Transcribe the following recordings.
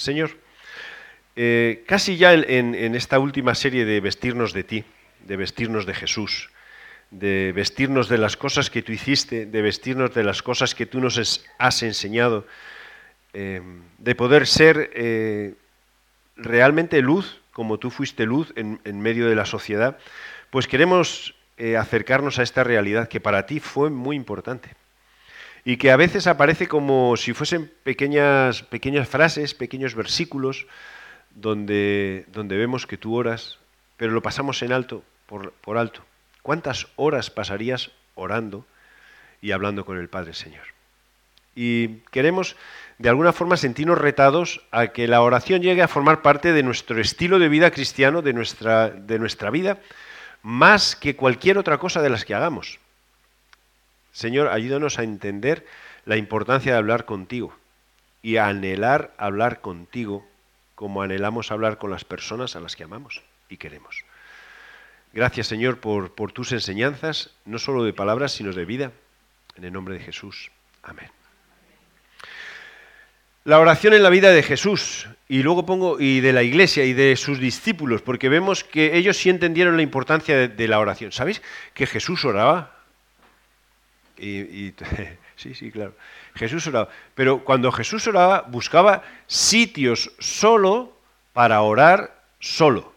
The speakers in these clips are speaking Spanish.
Señor, eh, casi ya en, esta última serie de vestirnos de ti, de vestirnos de Jesús, de vestirnos de las cosas que tú hiciste, de vestirnos de las cosas que tú nos has enseñado, eh, de poder ser eh, realmente luz, como tú fuiste luz en, medio de la sociedad, pues queremos acercarnos a esta realidad que para ti fue muy importante y que a veces aparece como si fuesen pequeñas, pequeñas frases, pequeños versículos, donde, donde vemos que tú oras, pero lo pasamos en alto, por, por alto. ¿Cuántas horas pasarías orando y hablando con el Padre Señor? Y queremos de alguna forma sentirnos retados a que la oración llegue a formar parte de nuestro estilo de vida cristiano, de nuestra, de nuestra vida, más que cualquier otra cosa de las que hagamos. Señor, ayúdanos a entender la importancia de hablar contigo y a anhelar hablar contigo como anhelamos hablar con las personas a las que amamos y queremos. Gracias, Señor, por, tus enseñanzas, no solo de palabras, sino de vida. En el nombre de Jesús. Amén. La oración en la vida de Jesús y luego pongo y de la iglesia y de sus discípulos, porque vemos que ellos sí entendieron la importancia de, la oración. ¿Sabéis que Jesús oraba? Y, sí, sí, claro. Jesús oraba. Pero cuando Jesús oraba, buscaba sitios solo para orar solo.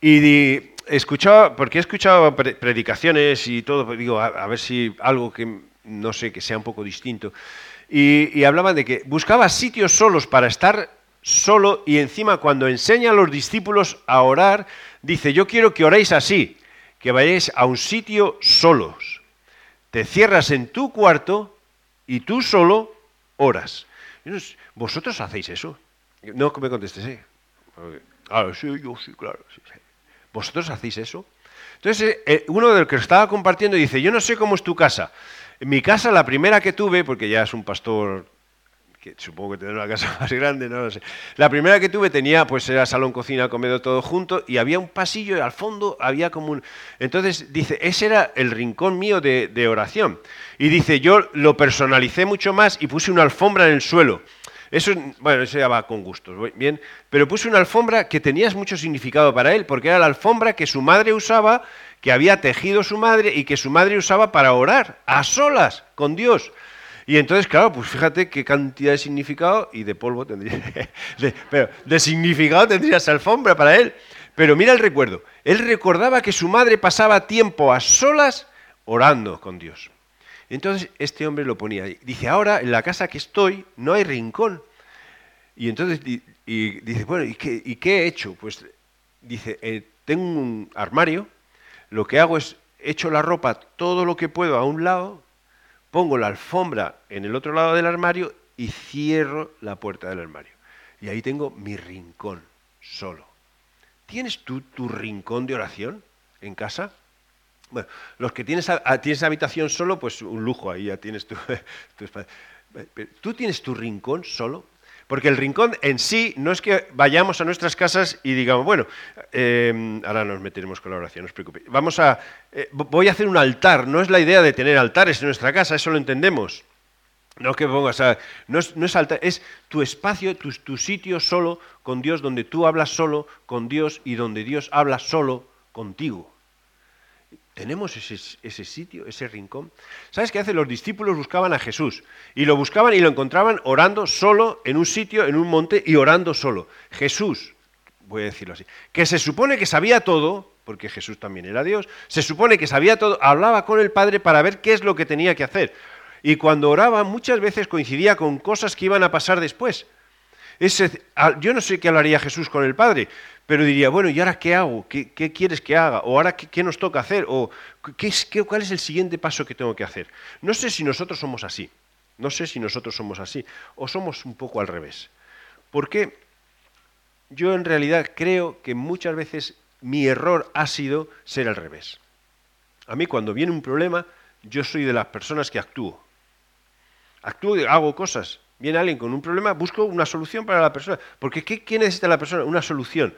Y escuchaba, porque he escuchado predicaciones y todo, pues digo, a, ver si algo que no sé, que sea un poco distinto. Y, hablaban de que buscaba sitios solos para estar solo y encima cuando enseña a los discípulos a orar, dice, yo quiero que oréis así, que vayáis a un sitio solos. Te cierras en tu cuarto y tú solo oras. ¿Vosotros hacéis eso? No me contestes, ¿eh? Ah, sí, yo sí, claro. Sí. ¿Vosotros hacéis eso? Entonces, eh, eh, uno de los que estaba compartiendo dice, yo no sé cómo es tu casa. En mi casa, la primera que tuve, porque ya es un pastor supongo que tendrá una casa más grande, no lo sé. La primera que tuve tenía, pues era salón, cocina, comedor, todo junto, y había un pasillo y al fondo había como un... Entonces dice, ese era el rincón mío de, de oración. Y dice, yo lo personalicé mucho más y puse una alfombra en el suelo. Eso, bueno, eso ya va con gustos, bien. Pero puse una alfombra que tenía mucho significado para él, porque era la alfombra que su madre usaba, que había tejido su madre y que su madre usaba para orar, a solas, con Dios. Y entonces, claro, pues fíjate qué cantidad de significado y de polvo tendría, pero de significado tendría esa alfombra para él. Pero mira el recuerdo. Él recordaba que su madre pasaba tiempo a solas orando con Dios. Entonces este hombre lo ponía. Dice, ahora en la casa que estoy no hay rincón. Y entonces y, dice, bueno, ¿y qué, he hecho? Pues dice, eh, tengo un armario, lo que hago es echo la ropa todo lo que puedo a un lado, pongo la alfombra en el otro lado del armario y cierro la puerta del armario. Y ahí tengo mi rincón solo. ¿Tienes tú tu rincón de oración en casa? Bueno, los que tienes, tienes habitación solo, pues un lujo, ahí ya tienes tu, espacio. ¿Tú tienes tu rincón solo? Porque el rincón en sí no es que vayamos a nuestras casas y digamos, bueno, eh, ahora nos meteremos con la oración, no os preocupéis. Vamos a, eh, voy a hacer un altar, no es la idea de tener altares en nuestra casa, eso lo entendemos. No que pongas, no es, no es altar, es tu espacio, tu, tu sitio solo con Dios, donde tú hablas solo con Dios y donde Dios habla solo contigo. ¿Tenemos ese, sitio, ese rincón? ¿Sabes qué hace? Los discípulos buscaban a Jesús y lo buscaban y lo encontraban orando solo en un sitio, en un monte y orando solo. Jesús, voy a decirlo así, que se supone que sabía todo, porque Jesús también era Dios, se supone que sabía todo, hablaba con el Padre para ver qué es lo que tenía que hacer. Y cuando oraba muchas veces coincidía con cosas que iban a pasar después. yo no sé qué hablaría Jesús con el Padre, pero diría, bueno, ¿y ahora qué hago? ¿Qué, quieres que haga? ¿O ahora qué, nos toca hacer? ¿O qué, qué, cuál es el siguiente paso que tengo que hacer? No sé si nosotros somos así. No sé si nosotros somos así. O somos un poco al revés. Porque yo en realidad creo que muchas veces mi error ha sido ser al revés. A mí cuando viene un problema, yo soy de las personas que actúo. Actúo, hago cosas. Viene alguien con un problema, busco una solución para la persona. Porque ¿qué, ¿qué necesita la persona? Una solución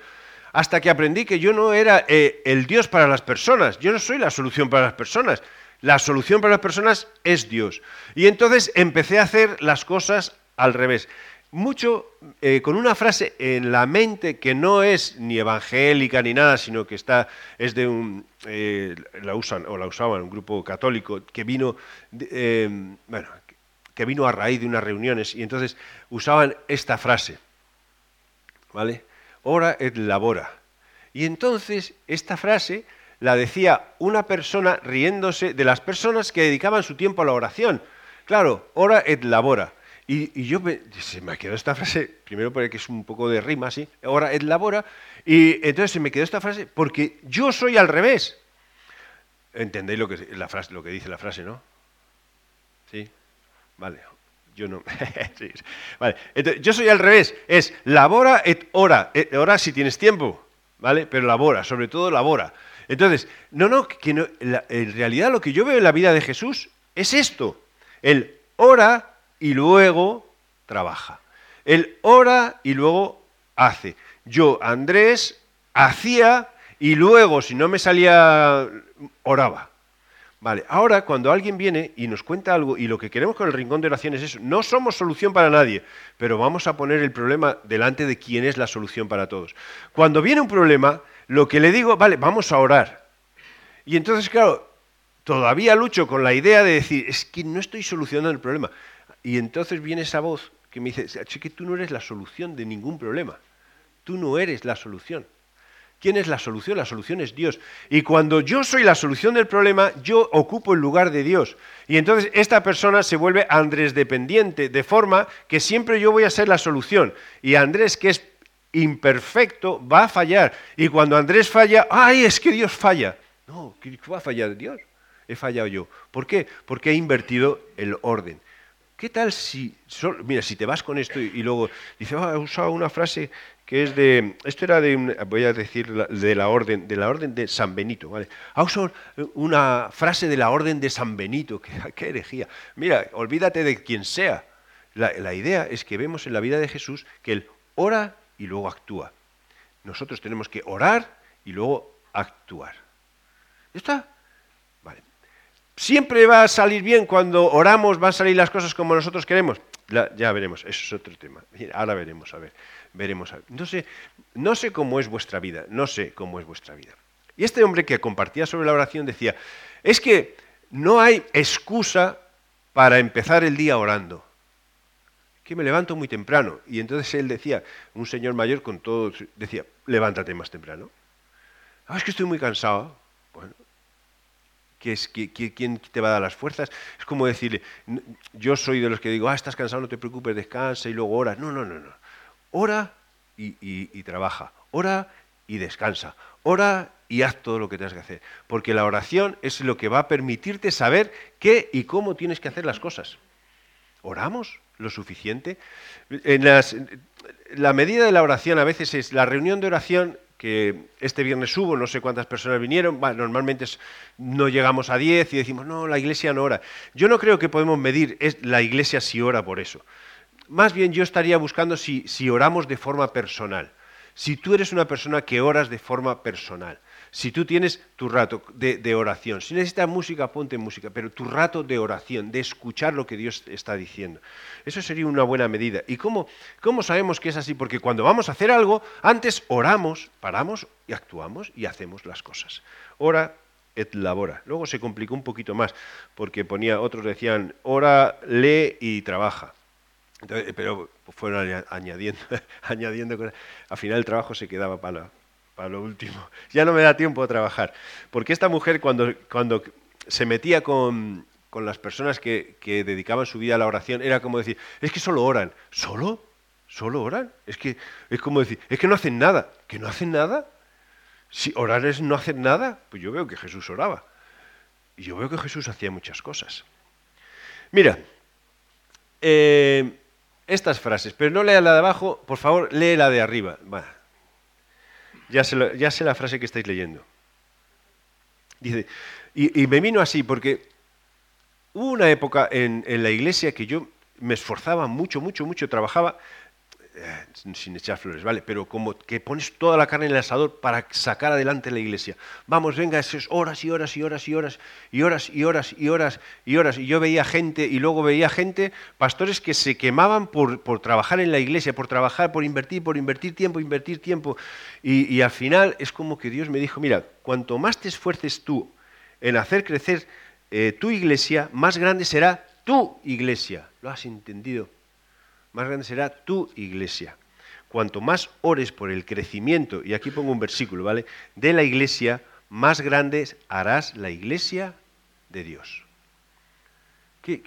hasta que aprendí que yo no era eh, el Dios para las personas, yo no soy la solución para las personas, la solución para las personas es Dios. Y entonces empecé a hacer las cosas al revés. mucho eh, con una frase en la mente que no es ni evangélica ni nada, sino que está, es de un, eh, la usan o la usaban un grupo católico que vino, eh, bueno, que vino a raíz de unas reuniones y entonces usaban esta frase, ¿vale? Ora et labora. Y entonces esta frase la decía una persona riéndose de las personas que dedicaban su tiempo a la oración. Claro, ora et labora. Y, yo me, se me quedó esta frase, primero porque es un poco de rima, ¿sí? Ora et labora. Y entonces se me quedó esta frase porque yo soy al revés. ¿Entendéis lo que, lo que dice la frase, no? ¿Sí? Vale. Yo no. Vale. Entonces, yo soy al revés. Es labora et ora. Et ora si tienes tiempo. ¿Vale? Pero labora, sobre todo labora. Entonces, no, no, que en realidad lo que yo veo en la vida de Jesús es esto. El ora y luego trabaja. Él ora y luego hace. Yo, Andrés, hacía y luego, si no me salía, oraba. Vale, ahora cuando alguien viene y nos cuenta algo y lo que queremos con el rincón de oración es eso, no somos solución para nadie, pero vamos a poner el problema delante de quién es la solución para todos. Cuando viene un problema, lo que le digo, vale, vamos a orar. Y entonces, claro, todavía lucho con la idea de decir, es que no estoy solucionando el problema. Y entonces viene esa voz que me dice, es que tú no eres la solución de ningún problema. Tú no eres la solución. ¿Quién es la solución? La solución es Dios. Y cuando yo soy la solución del problema, yo ocupo el lugar de Dios. Y entonces esta persona se vuelve Andrés dependiente, de forma que siempre yo voy a ser la solución. Y Andrés, que es imperfecto, va a fallar. Y cuando Andrés falla, ¡ay, es que Dios falla! No, ¿qué va a fallar Dios? He fallado yo. ¿Por qué? Porque he invertido el orden. ¿Qué tal si, mira, si te vas con esto y, luego dice, oh, ha usado una frase que es de, esto era de, voy a decir, de la orden, de la orden de San Benito, ¿vale? Usado una frase de la orden de San Benito, qué, qué herejía. Mira, olvídate de quien sea. La, la idea es que vemos en la vida de Jesús que él ora y luego actúa. Nosotros tenemos que orar y luego actuar. ¿Está? Vale. ¿Siempre va a salir bien cuando oramos, van a salir las cosas como nosotros queremos? ya veremos, eso es otro tema. Ahora veremos, a ver, veremos. No, sé, no sé cómo es vuestra vida, no sé cómo es vuestra vida. Y este hombre que compartía sobre la oración decía, es que no hay excusa para empezar el día orando que me levanto muy temprano. Y entonces él decía, un señor mayor con todo, decía, levántate más temprano. Ah, es que estoy muy cansado. Bueno, es, ¿quién te va a dar las fuerzas? Es como decirle, yo soy de los que digo, ah, estás cansado, no te preocupes, descansa y luego ora. No, no, no, no. Ora y, trabaja. Ora y descansa. Ora y haz todo lo que tengas que hacer. Porque la oración es lo que va a permitirte saber qué y cómo tienes que hacer las cosas. ¿Oramos? lo suficiente. En la medida de la oración a veces es la reunión de oración que este viernes hubo, no sé cuántas personas vinieron, normalmente no llegamos a 10 y decimos, no, la iglesia no ora. Yo no creo que podemos medir la iglesia si ora por eso. Más bien yo estaría buscando si, oramos de forma personal. Si tú eres una persona que oras de forma personal. Si tú tienes tu rato de, oración, si necesitas música, ponte música, pero tu rato de oración, de escuchar lo que Dios está diciendo. Eso sería una buena medida. ¿Y cómo, cómo sabemos que es así? Porque cuando vamos a hacer algo, antes oramos, paramos y actuamos y hacemos las cosas. Ora et labora. Luego se complicó un poquito más, porque ponía, otros decían, ora, lee y trabaja. Pero fueron añadiendo, añadiendo cosas. Al final el trabajo se quedaba para, lo último. Ya no me da tiempo a trabajar. Porque esta mujer cuando, cuando se metía con, con las personas que, que, dedicaban su vida a la oración, era como decir, es que solo oran. ¿Solo? ¿Solo oran? Es que es como decir, es que no hacen nada. ¿Que no hacen nada? Si orar es no hacer nada, pues yo veo que Jesús oraba. Y yo veo que Jesús hacía muchas cosas. Mira, eh, estas frases, pero no lea la de abajo, por favor, lee la de arriba. Ya sé, la frase que estáis leyendo. Dice, y, me vino así porque hubo una época en, la iglesia que yo me esforzaba mucho, mucho, mucho, trabajaba sin echar flores, ¿vale? Pero como que pones toda la carne en el asador para sacar adelante la iglesia. Vamos, venga, es horas y horas y horas y horas y horas y horas y horas y horas. Y yo veía gente y luego veía gente, pastores que se quemaban por, por trabajar en la iglesia, por trabajar, por invertir, por invertir tiempo, invertir tiempo. Y, al final es como que Dios me dijo, mira, cuanto más te esfuerces tú en hacer crecer eh, tu iglesia, más grande será tu iglesia. ¿Lo has entendido? Más grande será tu iglesia. Cuanto más ores por el crecimiento, y aquí pongo un versículo, ¿vale? De la iglesia, más grande harás la iglesia de Dios. ¿Qué,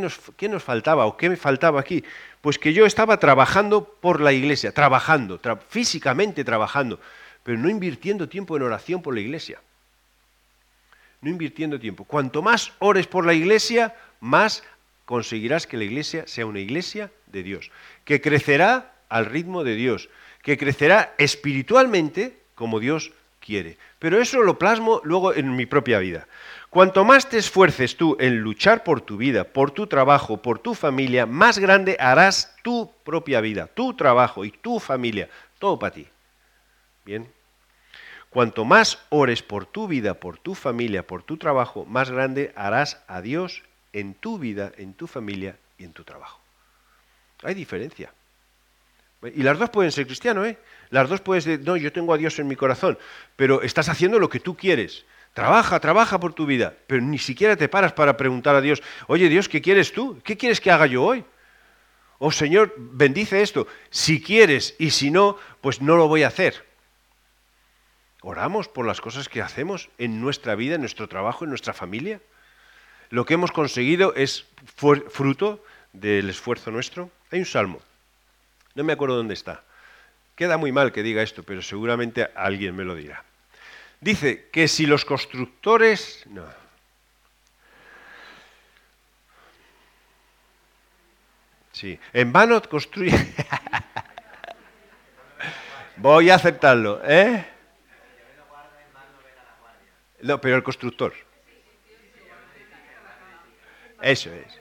nos, faltaba o qué me faltaba aquí? Pues que yo estaba trabajando por la iglesia, trabajando, físicamente trabajando, pero no invirtiendo tiempo en oración por la iglesia. No invirtiendo tiempo. Cuanto más ores por la iglesia, más conseguirás que la iglesia sea una iglesia de Dios, que crecerá al ritmo de Dios, que crecerá espiritualmente como Dios quiere. Pero eso lo plasmo luego en mi propia vida. Cuanto más te esfuerces tú en luchar por tu vida, por tu trabajo, por tu familia, más grande harás tu propia vida, tu trabajo y tu familia, todo para ti. Bien. Cuanto más ores por tu vida, por tu familia, por tu trabajo, más grande harás a Dios en tu vida, en tu familia y en tu trabajo. Hay diferencia. Y las dos pueden ser cristianos, ¿eh? Las dos puedes decir, no, yo tengo a Dios en mi corazón, pero estás haciendo lo que tú quieres. Trabaja, trabaja por tu vida, pero ni siquiera te paras para preguntar a Dios, oye Dios, ¿qué quieres tú? ¿Qué quieres que haga yo hoy? Oh Señor, bendice esto. Si quieres y si no, pues no lo voy a hacer. Oramos por las cosas que hacemos en nuestra vida, en nuestro trabajo, en nuestra familia lo que hemos conseguido es fruto del esfuerzo nuestro. Hay un salmo, no me acuerdo dónde está. Queda muy mal que diga esto, pero seguramente alguien me lo dirá. Dice que si los constructores... No. Sí, en vano construyen... Voy a aceptarlo, ¿eh? No, pero el constructor. Eso es.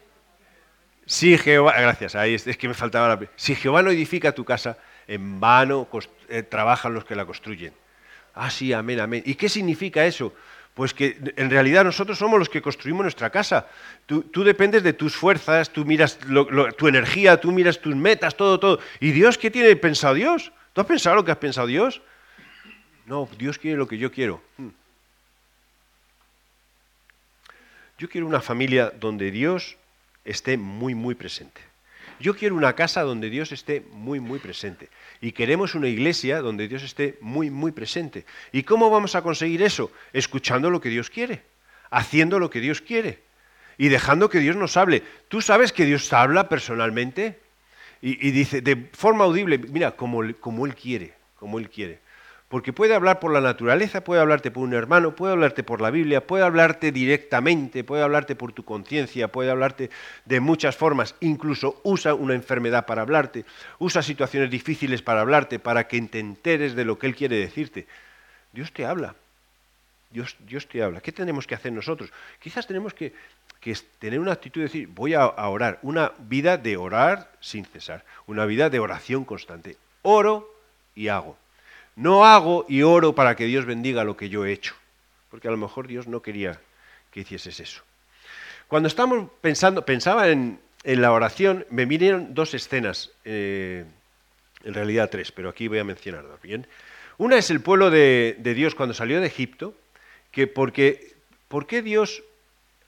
Si Jehová, gracias, ahí es, que me faltaba la... Si Jehová no edifica tu casa, en vano eh, trabajan los que la construyen. Ah, sí, amén, amén. ¿Y qué significa eso? Pues que en realidad nosotros somos los que construimos nuestra casa. Tú, dependes de tus fuerzas, tú miras tu energía, tú miras tus metas, todo, todo. ¿Y Dios qué tiene pensado Dios? ¿Tú has pensado lo que has pensado Dios? No, Dios quiere lo que yo quiero. Yo quiero una familia donde Dios esté muy, muy presente. Yo quiero una casa donde Dios esté muy, muy presente. Y queremos una iglesia donde Dios esté muy, muy presente. ¿Y cómo vamos a conseguir eso? Escuchando lo que Dios quiere, haciendo lo que Dios quiere y dejando que Dios nos hable. ¿Tú sabes que Dios habla personalmente? Y, dice de forma audible, mira, como, como Él quiere, como Él quiere. Porque puede hablar por la naturaleza, puede hablarte por un hermano, puede hablarte por la Biblia, puede hablarte directamente, puede hablarte por tu conciencia, puede hablarte de muchas formas. Incluso usa una enfermedad para hablarte, usa situaciones difíciles para hablarte, para que te enteres de lo que Él quiere decirte. Dios te habla. Dios, Dios te habla. ¿Qué tenemos que hacer nosotros? Quizás tenemos que, tener una actitud de decir, voy a orar, una vida de orar sin cesar, una vida de oración constante. Oro y hago. No hago y oro para que Dios bendiga lo que yo he hecho, porque a lo mejor Dios no quería que hicieses eso. Cuando estamos pensando, pensaba en, la oración, me vinieron dos escenas, eh, en realidad tres, pero aquí voy a mencionar dos. Bien, una es el pueblo de, Dios cuando salió de Egipto, que porque, ¿por qué Dios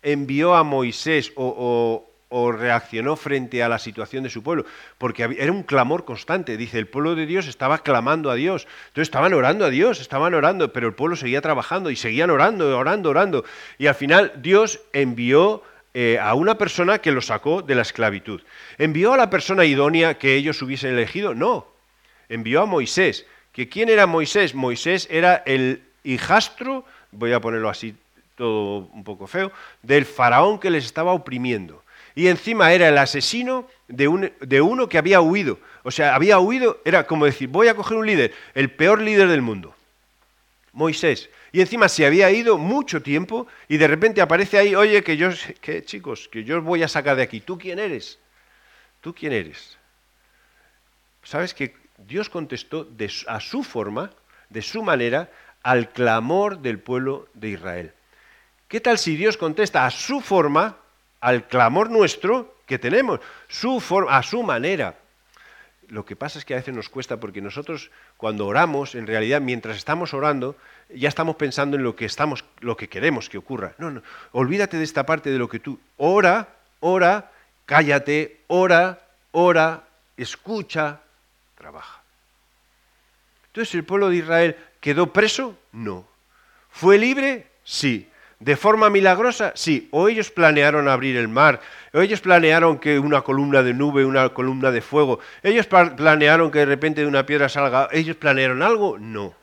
envió a Moisés o, o reaccionó frente a la situación de su pueblo, porque era un clamor constante, dice, el pueblo de Dios estaba clamando a Dios, entonces estaban orando a Dios, estaban orando, pero el pueblo seguía trabajando y seguían orando, orando, orando, y al final Dios envió eh, a una persona que lo sacó de la esclavitud. ¿Envió a la persona idónea que ellos hubiesen elegido? No, envió a Moisés. ¿Que ¿Quién era Moisés? Moisés era el hijastro, voy a ponerlo así todo un poco feo, del faraón que les estaba oprimiendo y encima era el asesino de, de, uno que había huido. O sea, había huido, era como decir, voy a coger un líder, el peor líder del mundo, Moisés. Y encima se había ido mucho tiempo y de repente aparece ahí, oye, que yo, que chicos, que yo os voy a sacar de aquí. ¿Tú quién eres? ¿Tú quién eres? ¿sabes que Dios contestó a su forma, de su manera, al clamor del pueblo de Israel? ¿Qué tal si Dios contesta a su forma al clamor nuestro que tenemos, su forma, a su manera? Lo que pasa es que a veces nos cuesta porque nosotros cuando oramos, en realidad mientras estamos orando, ya estamos pensando en lo que estamos, lo que queremos que ocurra. No, no, olvídate de esta parte de lo que tú ora, ora, cállate, ora, ora, escucha, trabaja. Entonces, ¿el pueblo de Israel quedó preso? No. ¿Fue libre? Sí. ¿De forma milagrosa? Sí. O ellos planearon abrir el mar, o ellos planearon que una columna de nube, una columna de fuego, ellos planearon que de repente de una piedra salga, ellos planearon algo? No.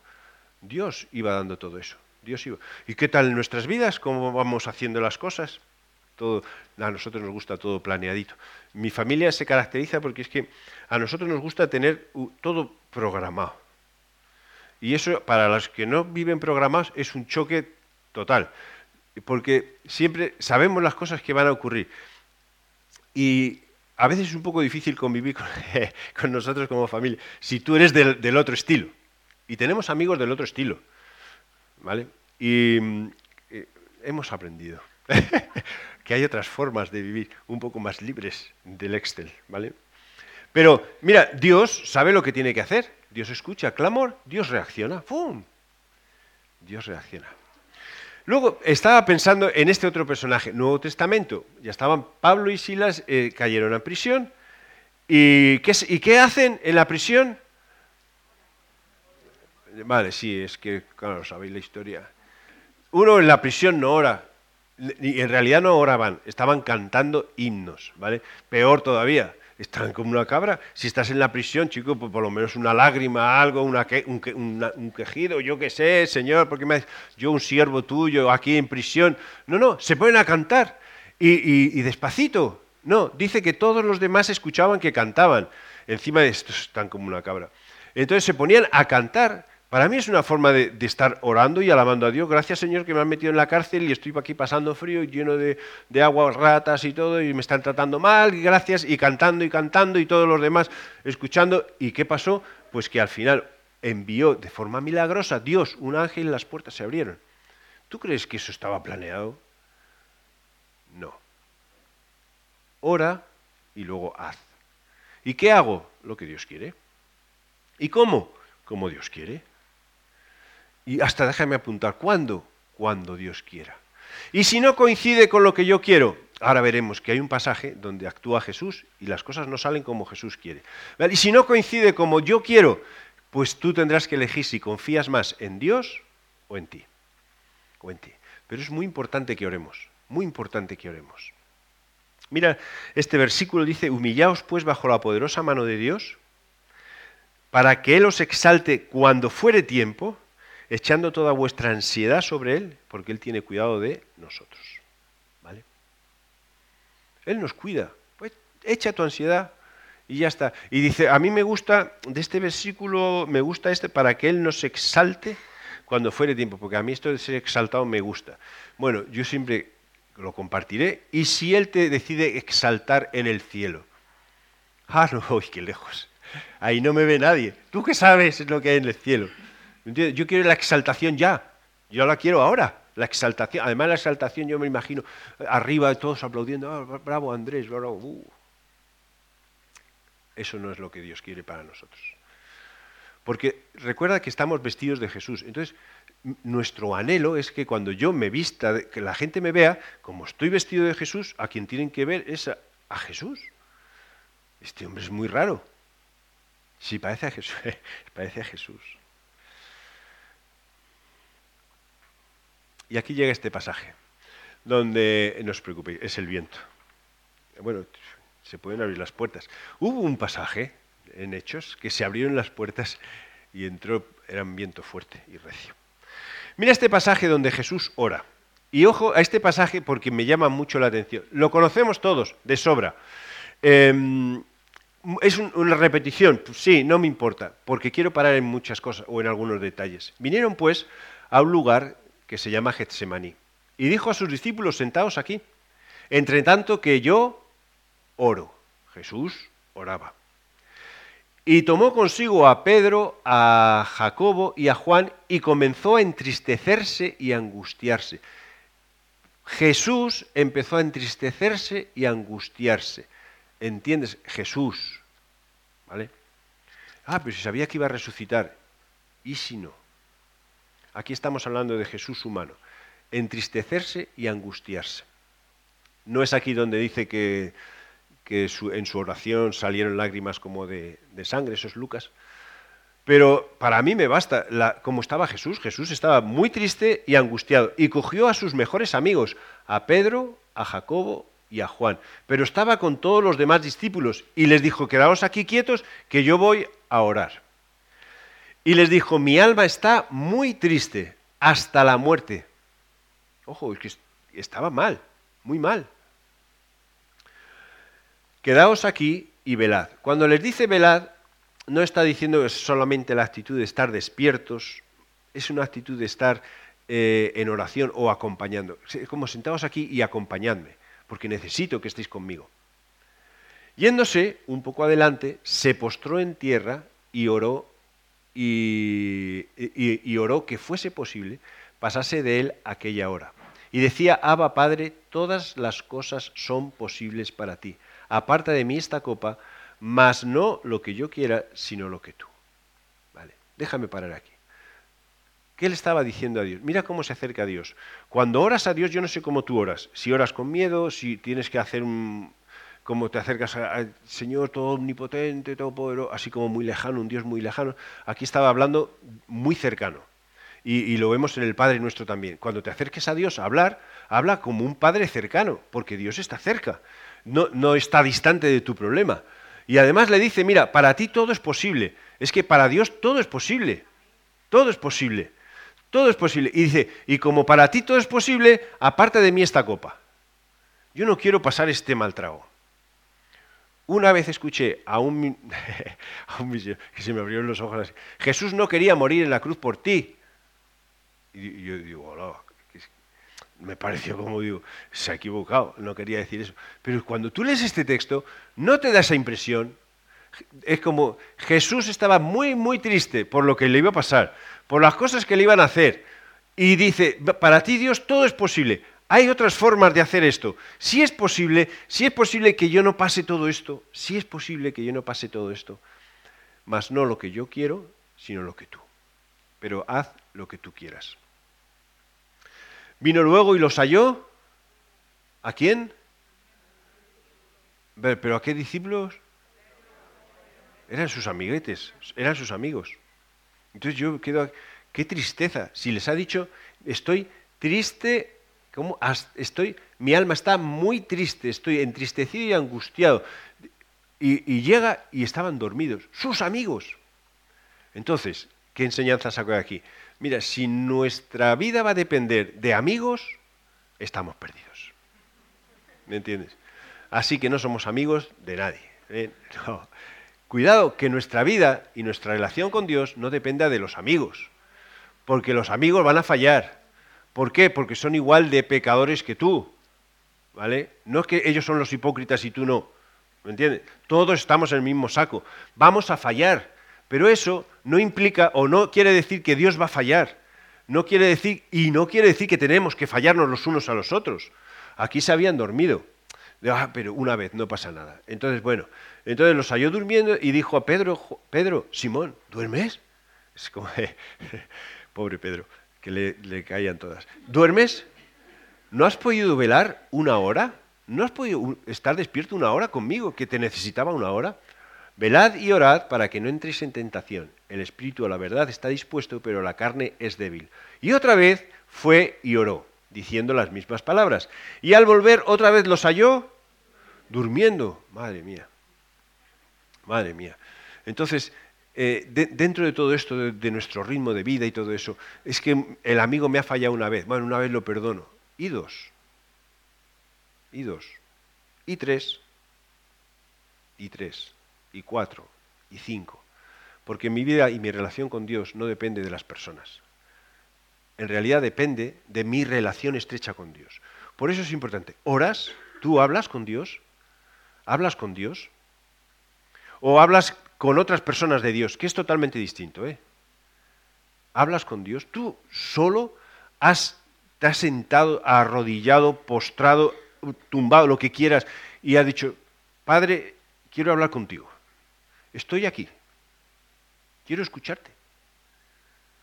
Dios iba dando todo eso. Dios iba. ¿Y qué tal en nuestras vidas? ¿Cómo vamos haciendo las cosas? Todo, a nosotros nos gusta todo planeadito. Mi familia se caracteriza porque es que a nosotros nos gusta tener todo programado. Y eso, para los que no viven programados, es un choque total porque siempre sabemos las cosas que van a ocurrir. Y a veces es un poco difícil convivir con, nosotros como familia, si tú eres del, otro estilo. Y tenemos amigos del otro estilo. ¿Vale? Y eh, hemos aprendido que hay otras formas de vivir un poco más libres del Excel. ¿Vale? Pero mira, Dios sabe lo que tiene que hacer. Dios escucha clamor, Dios reacciona. ¡Pum! Dios reacciona. Luego estaba pensando en este otro personaje, Nuevo Testamento. Ya estaban Pablo y Silas, eh, cayeron a prisión. ¿Y qué, ¿Y qué hacen en la prisión? Vale, sí, es que, claro, sabéis la historia. Uno en la prisión no ora, y en realidad no oraban, estaban cantando himnos, ¿vale? Peor todavía, están como una cabra. Si estás en la prisión, chico, pues por lo menos una lágrima, algo, un, quejido, yo qué sé, Señor, porque me yo un siervo tuyo aquí en prisión. No, no, se ponen a cantar y, y despacito. No, dice que todos los demás escuchaban que cantaban. Encima de estos están como una cabra. Entonces se ponían a cantar para mí es una forma de, estar orando y alabando a Dios. Gracias Señor que me han metido en la cárcel y estoy aquí pasando frío y lleno de, de agua, ratas y todo y me están tratando mal. Y gracias y cantando y cantando y todos los demás escuchando. ¿Y qué pasó? Pues que al final envió de forma milagrosa Dios un ángel y las puertas se abrieron. ¿Tú crees que eso estaba planeado? No. Ora y luego haz. ¿Y qué hago? Lo que Dios quiere. ¿Y cómo? Como Dios quiere. Y hasta déjame apuntar, ¿cuándo? Cuando Dios quiera. Y si no coincide con lo que yo quiero, ahora veremos que hay un pasaje donde actúa Jesús y las cosas no salen como Jesús quiere. Y si no coincide como yo quiero, pues tú tendrás que elegir si confías más en Dios o en ti. O en ti. Pero es muy importante que oremos, muy importante que oremos. Mira, este versículo dice, humillaos pues bajo la poderosa mano de Dios, para que Él os exalte cuando fuere tiempo, echando toda vuestra ansiedad sobre Él, porque Él tiene cuidado de nosotros. ¿Vale? Él nos cuida. Pues echa tu ansiedad y ya está. Y dice, a mí me gusta, de este versículo, me gusta este para que Él nos exalte cuando fuere tiempo, porque a mí esto de ser exaltado me gusta. Bueno, yo siempre lo compartiré, y si Él te decide exaltar en el cielo. Ah, no, uy, qué lejos. Ahí no me ve nadie. ¿Tú qué sabes lo que hay en el cielo? Yo quiero la exaltación ya. Yo la quiero ahora. La exaltación. Además, la exaltación yo me imagino arriba todos aplaudiendo. Ah, bravo Andrés, bravo. Uh. Eso no es lo que Dios quiere para nosotros. Porque recuerda que estamos vestidos de Jesús. Entonces, nuestro anhelo es que cuando yo me vista, que la gente me vea, como estoy vestido de Jesús, a quien tienen que ver es a, a Jesús. Este hombre es muy raro. Sí, parece a Jesús. parece a Jesús. Y aquí llega este pasaje, donde, no os preocupéis, es el viento. Bueno, se pueden abrir las puertas. Hubo un pasaje en Hechos que se abrieron las puertas y entró, era un viento fuerte y recio. Mira este pasaje donde Jesús ora. Y ojo a este pasaje porque me llama mucho la atención. Lo conocemos todos, de sobra. Em, es una repetición, pues sí, no me importa, porque quiero parar en muchas cosas o en algunos detalles. Vinieron pues a un lugar que se llama Getsemaní. Y dijo a sus discípulos, sentados aquí, entre tanto que yo oro. Jesús oraba. Y tomó consigo a Pedro, a Jacobo y a Juan y comenzó a entristecerse y angustiarse. Jesús empezó a entristecerse y angustiarse. ¿Entiendes? Jesús. ¿Vale? Ah, pero si sabía que iba a resucitar. ¿Y si no? Aquí estamos hablando de Jesús humano. Entristecerse y angustiarse. No es aquí donde dice que en su oración salieron lágrimas como de, sangre, eso es Lucas. Pero para mí me basta, como estaba Jesús, Jesús estaba muy triste y angustiado y cogió a sus mejores amigos, a Pedro, a Jacobo y a Juan, pero estaba con todos los demás discípulos y les dijo, quedaos aquí quietos que yo voy a orar. Y les dijo, mi alma está muy triste hasta la muerte. Ojo, es que estaba mal, muy mal. Quedaos aquí y velad. Cuando les dice velad, no está diciendo que es solamente la actitud de estar despiertos, es una actitud de estar eh, en oración o acompañando. Como sentados aquí y acompañadme, porque necesito que estéis conmigo. Yéndose un poco adelante, se postró en tierra y oró y, oró que fuese posible pasase de él aquella hora. Y decía, Abba Padre, todas las cosas son posibles para ti aparta de mí esta copa, mas no lo que yo quiera, sino lo que tú. Vale, déjame parar aquí. ¿Qué le estaba diciendo a Dios? Mira cómo se acerca a Dios. Cuando oras a Dios, yo no sé cómo tú oras. Si oras con miedo, si tienes que hacer un... como te acercas al Señor todo omnipotente, todo poderoso, así como muy lejano, un Dios muy lejano. Aquí estaba hablando muy cercano. Y, lo vemos en el Padre nuestro también. Cuando te acerques a Dios a hablar, habla como un Padre cercano, porque Dios está cerca no, está distante de tu problema. Y además le dice, mira, para ti todo es posible. Es que para Dios todo es posible. Todo es posible. Todo es posible. Y dice, y como para ti todo es posible, aparte de mí esta copa. Yo no quiero pasar este mal trago. Una vez escuché a un, a que se me abrieron los ojos así, Jesús no quería morir en la cruz por ti. Y yo digo, hola, me pareció como digo, se ha equivocado, no quería decir eso. Pero cuando tú lees este texto, no te da esa impresión. Es como Jesús estaba muy, muy triste por lo que le iba a pasar, por las cosas que le iban a hacer. Y dice, para ti Dios todo es posible. Hay otras formas de hacer esto. Si es posible, si es posible que yo no pase todo esto, si es posible que yo no pase todo esto, mas no lo que yo quiero, sino lo que tú. Pero haz lo que tú quieras. Vino luego y los halló. ¿A quién? ¿Pero a qué discípulos? Eran sus amiguetes, eran sus amigos. Entonces yo quedo, qué tristeza. Si les ha dicho, estoy triste, Estoy, mi alma está muy triste, estoy entristecido y angustiado. Y, y llega y estaban dormidos, sus amigos. Entonces, ¿qué enseñanza saco de aquí? Mira, si nuestra vida va a depender de amigos, estamos perdidos. ¿Me entiendes? Así que no somos amigos de nadie. ¿eh? Cuidado que nuestra vida y nuestra relación con Dios no dependa de los amigos, porque los amigos van a fallar. ¿Por qué? Porque son igual de pecadores que tú. ¿Vale? No es que ellos son los hipócritas y tú no. ¿Me entiendes? Todos estamos en el mismo saco. Vamos a fallar. Pero eso no implica o no quiere decir que Dios va a fallar. No quiere decir, y no quiere decir que tenemos que fallarnos los unos a los otros. Aquí se habían dormido. Ah, pero una vez, no pasa nada. Entonces, bueno, entonces los halló durmiendo y dijo a Pedro, Pedro, Simón, ¿duermes? Es como, pobre Pedro, que le, le caían todas. ¿Duermes? ¿No has podido velar una hora? ¿No has podido estar despierto una hora conmigo, que te necesitaba una hora? Velad y orad para que no entréis en tentación. El espíritu a la verdad está dispuesto, pero la carne es débil. Y otra vez fue y oró, diciendo las mismas palabras. Y al volver otra vez los halló durmiendo. Madre mía. Madre mía. Entonces, eh, dentro de todo esto, de, de, nuestro ritmo de vida y todo eso, es que el amigo me ha fallado una vez. Bueno, una vez lo perdono. Y dos. Y dos. Y tres. Y tres y cuatro y cinco. Porque mi vida y mi relación con Dios no depende de las personas. En realidad depende de mi relación estrecha con Dios. Por eso es importante. ¿Oras? ¿Tú hablas con Dios? ¿Hablas con Dios? ¿O hablas con otras personas de Dios, que es totalmente distinto. ¿eh? Hablas con Dios, tú solo has, te has sentado, arrodillado, postrado, tumbado, lo que quieras, y has dicho, Padre, quiero hablar contigo. Estoy aquí. Quiero escucharte.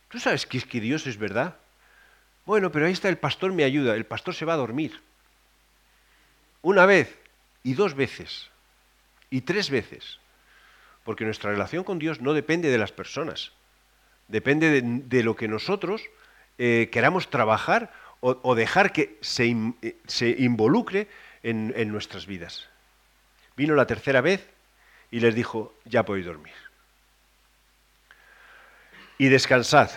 ¿Tú sabes que es que Dios es verdad? Bueno, pero ahí está el pastor me ayuda. El pastor se va a dormir. Una vez y dos veces y tres veces. Porque nuestra relación con Dios no depende de las personas. Depende de, lo que nosotros eh, queramos trabajar o, dejar que se, eh, involucre en nuestras vidas. Vino la tercera vez y les dijo, ya podéis dormir. Y descansad,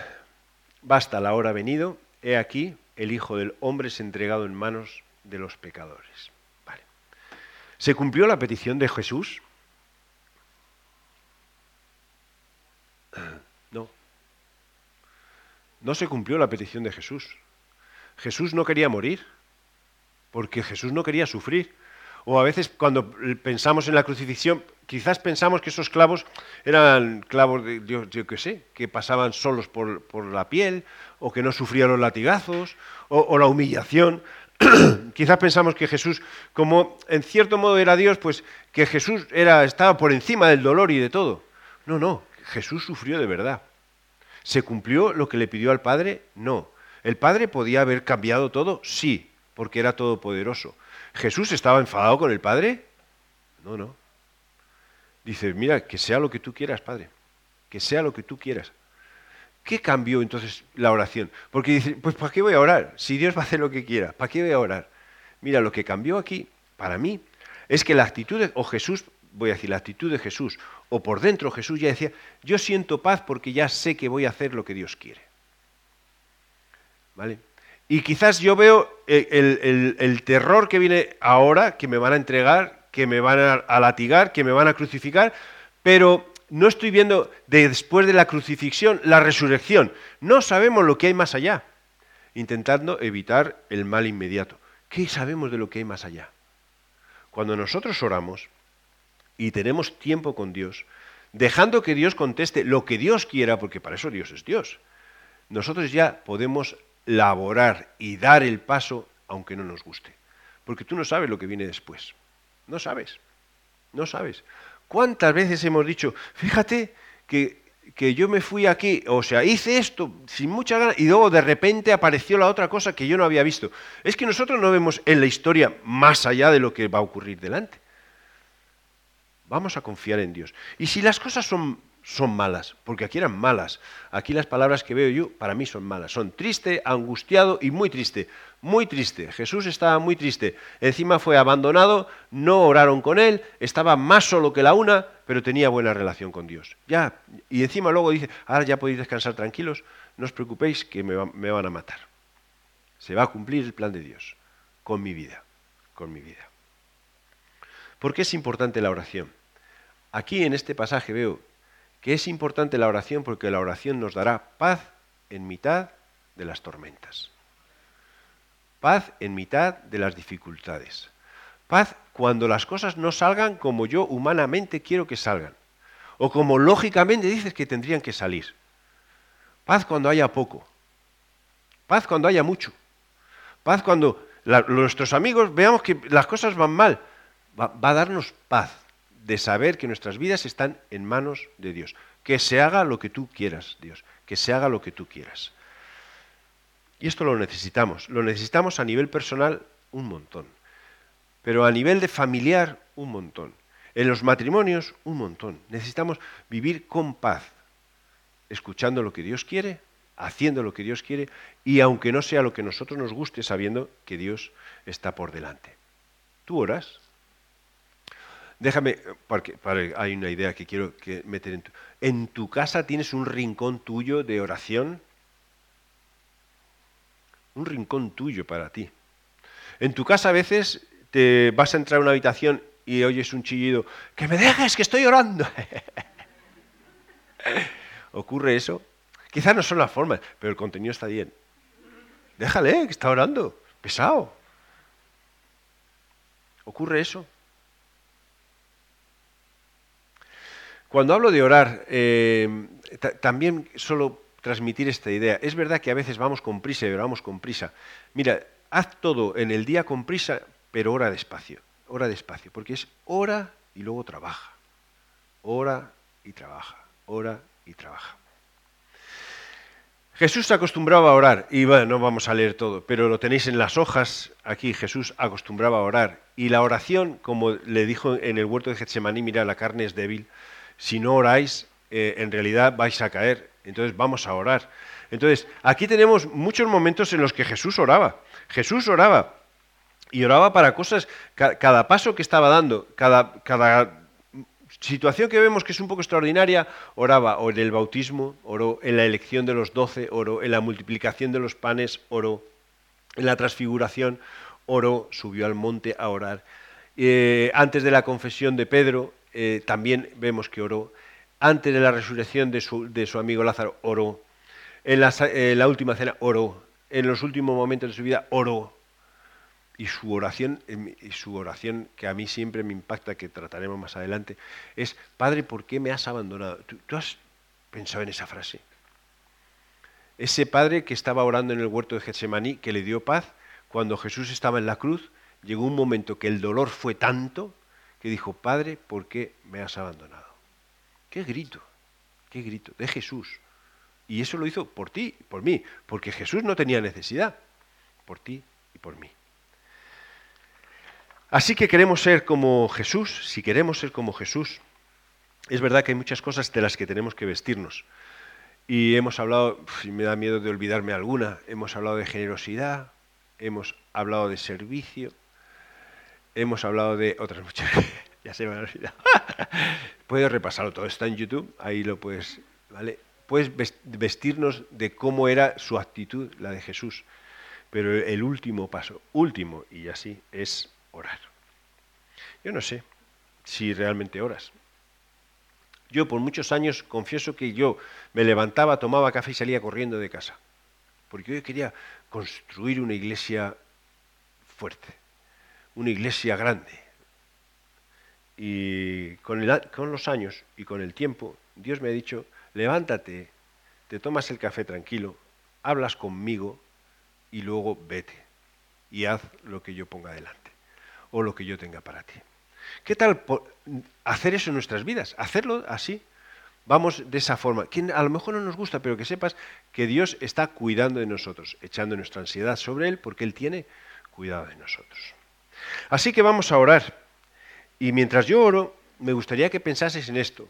basta la hora venido, he aquí, el Hijo del Hombre es entregado en manos de los pecadores. ¿Se cumplió la petición de Jesús? No. No se cumplió la petición de Jesús. Jesús no quería morir, porque Jesús no quería sufrir. O a veces cuando pensamos en la crucifixión, quizás pensamos que esos clavos eran clavos de, yo, yo qué sé, que pasaban solos por, la piel, o que no sufrían los latigazos, o, la humillación. quizás pensamos que Jesús, como en cierto modo era Dios, pues que Jesús era, estaba por encima del dolor y de todo. No, no, Jesús sufrió de verdad. ¿Se cumplió lo que le pidió al Padre? No. ¿El Padre podía haber cambiado todo? Sí, porque era todopoderoso. ¿Jesús estaba enfadado con el Padre? No, no. Dice, mira, que sea lo que tú quieras, Padre, que sea lo que tú quieras. ¿Qué cambió entonces la oración? Porque dice, pues ¿para qué voy a orar? Si Dios va a hacer lo que quiera, ¿para qué voy a orar? Mira, lo que cambió aquí, para mí, es que la actitud, o Jesús, voy a decir, la actitud de Jesús, o por dentro Jesús ya decía, yo siento paz porque ya sé que voy a hacer lo que Dios quiere. ¿Vale? Y quizás yo veo eh, el, terror que viene ahora, que me van a entregar, que me van a, latigar, que me van a crucificar, pero no estoy viendo después de la crucifixión la resurrección. No sabemos lo que hay más allá, intentando evitar el mal inmediato. ¿Qué sabemos de lo que hay más allá? Cuando nosotros oramos y tenemos tiempo con Dios, dejando que Dios conteste lo que Dios quiera, porque para eso Dios es Dios, nosotros ya podemos laborar y dar el paso aunque no nos guste. Porque tú no sabes lo que viene después. No sabes. No sabes. ¿Cuántas veces hemos dicho, fíjate que, que yo me fui aquí, o sea, hice esto sin mucha ganas y luego de repente apareció la otra cosa que yo no había visto? Es que nosotros no vemos en la historia más allá de lo que va a ocurrir delante. Vamos a confiar en Dios. Y si las cosas son son malas, porque aquí eran malas. Aquí las palabras que veo yo para mí son malas. Son triste, angustiado y muy triste. Muy triste. Jesús estaba muy triste. Encima fue abandonado, no oraron con él, estaba más solo que la una, pero tenía buena relación con Dios. Ya, y encima luego dice, ahora ya podéis descansar tranquilos, no os preocupéis que me, van a matar. Se va a cumplir el plan de Dios con mi vida, con mi vida. ¿Por qué es importante la oración? Aquí en este pasaje veo que es importante la oración porque la oración nos dará paz en mitad de las tormentas. Paz en mitad de las dificultades. Paz cuando las cosas no salgan como yo humanamente quiero que salgan. O como lógicamente dices que tendrían que salir. Paz cuando haya poco. Paz cuando haya mucho. Paz cuando nuestros amigos veamos que las cosas van mal. va a darnos paz de saber que nuestras vidas están en manos de Dios. Que se haga lo que tú quieras, Dios. Que se haga lo que tú quieras. Y esto lo necesitamos. Lo necesitamos a nivel personal un montón. Pero a nivel de familiar un montón. En los matrimonios un montón. Necesitamos vivir con paz. Escuchando lo que Dios quiere, haciendo lo que Dios quiere y aunque no sea lo que nosotros nos guste, sabiendo que Dios está por delante. ¿Tú oras? Déjame, porque, hay una idea que quiero que meter en tu... ¿En tu casa tienes un rincón tuyo de oración? Un rincón tuyo para ti. En tu casa a veces te vas a entrar a una habitación y oyes un chillido, que me dejes, que estoy orando. ¿Ocurre eso? Quizás no son las formas, pero el contenido está bien. Déjale, que está orando. Pesado. ¿Ocurre eso? Cuando hablo de orar, eh, también solo transmitir esta idea. Es verdad que a veces vamos con prisa y oramos con prisa. Mira, haz todo en el día con prisa, pero ora despacio. Ora despacio, porque es ora y luego trabaja. Ora y trabaja. Ora y trabaja. Jesús acostumbraba a orar, y bueno, no vamos a leer todo, pero lo tenéis en las hojas, aquí Jesús acostumbraba a orar, y la oración, como le dijo en el huerto de Getsemaní, mira, la carne es débil, si no oráis, eh, en realidad vais a caer, entonces vamos a orar. Entonces, aquí tenemos muchos momentos en los que Jesús oraba, Jesús oraba, y oraba para cosas, cada, paso que estaba dando, cada, situación que vemos que es un poco extraordinaria, oraba. O en el bautismo, oró. En la elección de los doce, oró. En la multiplicación de los panes, oró. En la transfiguración, oró, subió al monte a orar. Eh, antes de la confesión de Pedro, eh, también vemos que oró. Antes de la resurrección de su, de su amigo Lázaro, oró. En la, la última cena, oró. En los últimos momentos de su vida, oró y su oración, y su oración que a mí siempre me impacta, que trataremos más adelante, es, Padre, ¿por qué me has abandonado? ¿Tú, has pensado en esa frase? Ese padre que estaba orando en el huerto de Getsemaní, que le dio paz, cuando Jesús estaba en la cruz, llegó un momento que el dolor fue tanto que dijo, Padre, ¿por qué me has abandonado? Qué grito, qué grito, de Jesús. Y eso lo hizo por ti, por mí, porque Jesús no tenía necesidad, por ti y por mí. Así que queremos ser como Jesús, si queremos ser como Jesús, es verdad que hay muchas cosas de las que tenemos que vestirnos. Y hemos hablado, y me da miedo de olvidarme alguna, hemos hablado de generosidad, hemos hablado de servicio, hemos hablado de otras muchas, ya se me han olvidado. puedes repasarlo todo, está en YouTube, ahí lo puedes, ¿vale? Puedes vestirnos de cómo era su actitud, la de Jesús. Pero el último paso, último y así, es orar. Yo no sé si realmente oras. Yo por muchos años confieso que yo me levantaba, tomaba café y salía corriendo de casa, porque yo quería construir una iglesia fuerte, una iglesia grande. Y con, con los años y con el tiempo, Dios me ha dicho, levántate, te tomas el café tranquilo, hablas conmigo y luego vete y haz lo que yo ponga adelante o lo que yo tenga para ti. ¿Qué tal hacer eso en nuestras vidas? Hacerlo así. Vamos de esa forma. Que a lo mejor no nos gusta, pero que sepas que Dios está cuidando de nosotros, echando nuestra ansiedad sobre Él, porque Él tiene cuidado de nosotros. Así que vamos a orar. Y mientras yo oro, me gustaría que pensases en esto.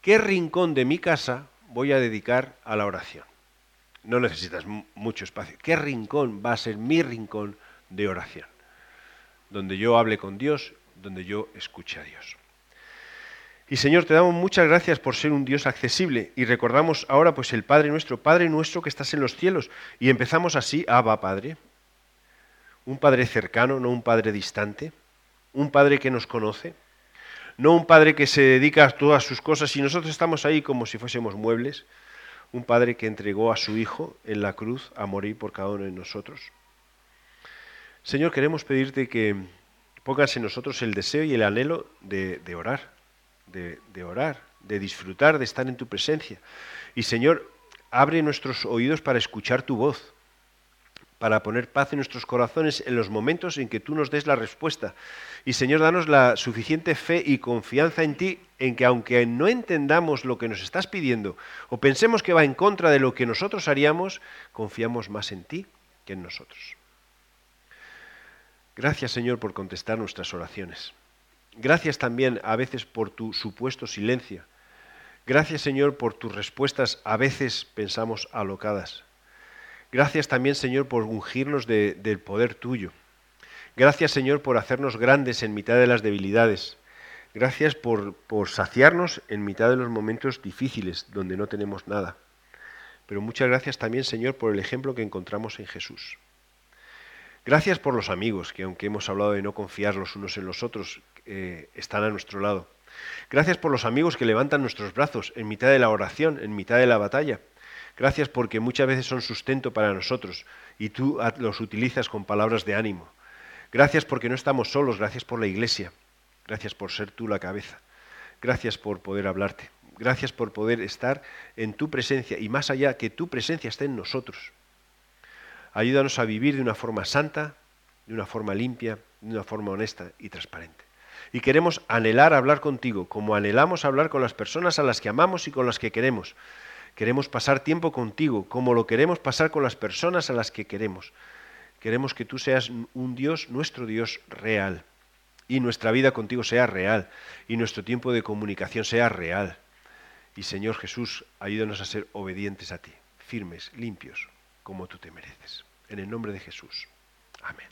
¿Qué rincón de mi casa voy a dedicar a la oración? No necesitas mucho espacio. ¿Qué rincón va a ser mi rincón de oración? donde yo hable con Dios, donde yo escuche a Dios. Y Señor, te damos muchas gracias por ser un Dios accesible y recordamos ahora pues el Padre nuestro, Padre nuestro que estás en los cielos y empezamos así, Abba Padre, un Padre cercano, no un Padre distante, un Padre que nos conoce, no un Padre que se dedica a todas sus cosas y nosotros estamos ahí como si fuésemos muebles, un Padre que entregó a su Hijo en la cruz a morir por cada uno de nosotros. Señor, queremos pedirte que pongas en nosotros el deseo y el anhelo de, orar, de, de orar, de disfrutar, de estar en tu presencia. Y Señor, abre nuestros oídos para escuchar tu voz, para poner paz en nuestros corazones en los momentos en que tú nos des la respuesta. Y Señor, danos la suficiente fe y confianza en ti, en que aunque no entendamos lo que nos estás pidiendo o pensemos que va en contra de lo que nosotros haríamos, confiamos más en ti que en nosotros. Gracias Señor por contestar nuestras oraciones. Gracias también a veces por tu supuesto silencio. Gracias Señor por tus respuestas a veces pensamos alocadas. Gracias también Señor por ungirnos del poder tuyo. Gracias Señor por hacernos grandes en mitad de las debilidades. Gracias por, saciarnos en mitad de los momentos difíciles donde no tenemos nada. Pero muchas gracias también Señor por el ejemplo que encontramos en Jesús. Gracias por los amigos, que aunque hemos hablado de no confiar los unos en los otros, eh, están a nuestro lado. Gracias por los amigos que levantan nuestros brazos en mitad de la oración, en mitad de la batalla. Gracias porque muchas veces son sustento para nosotros y tú los utilizas con palabras de ánimo. Gracias porque no estamos solos, gracias por la iglesia. Gracias por ser tú la cabeza. Gracias por poder hablarte. Gracias por poder estar en tu presencia y más allá que tu presencia esté en nosotros. Ayúdanos a vivir de una forma santa, de una forma limpia, de una forma honesta y transparente. Y queremos anhelar hablar contigo, como anhelamos hablar con las personas a las que amamos y con las que queremos. Queremos pasar tiempo contigo, como lo queremos pasar con las personas a las que queremos. Queremos que tú seas un Dios, nuestro Dios real, y nuestra vida contigo sea real, y nuestro tiempo de comunicación sea real. Y Señor Jesús, ayúdanos a ser obedientes a ti, firmes, limpios, como tú te mereces. En el nombre de Jesús. Amén.